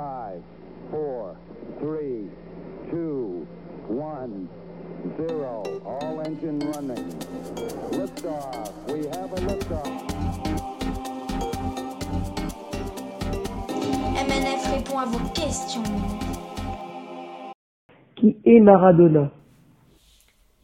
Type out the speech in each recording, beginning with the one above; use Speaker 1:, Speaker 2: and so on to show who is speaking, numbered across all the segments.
Speaker 1: 5, 4, 3, 2, 1, 0. All engine running. Liftoff. We have a liftoff.
Speaker 2: MNF répond à vos questions.
Speaker 3: Qui est Maradona?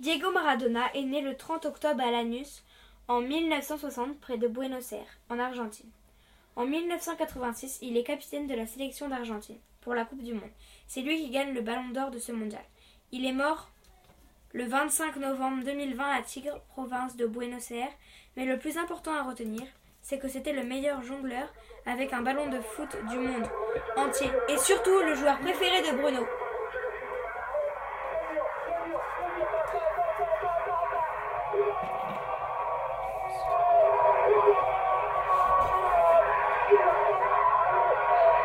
Speaker 4: Diego Maradona est né le 30 octobre à Lanús en 1960 près de Buenos Aires, en Argentine. En 1986, il est capitaine de la sélection d'Argentine pour la Coupe du Monde. C'est lui qui gagne le ballon d'or de ce mondial. Il est mort le 25 novembre 2020 à Tigre, province de Buenos Aires, mais le plus important à retenir, c'est que c'était le meilleur jongleur avec un ballon de foot du monde entier et surtout le joueur préféré de Bruno.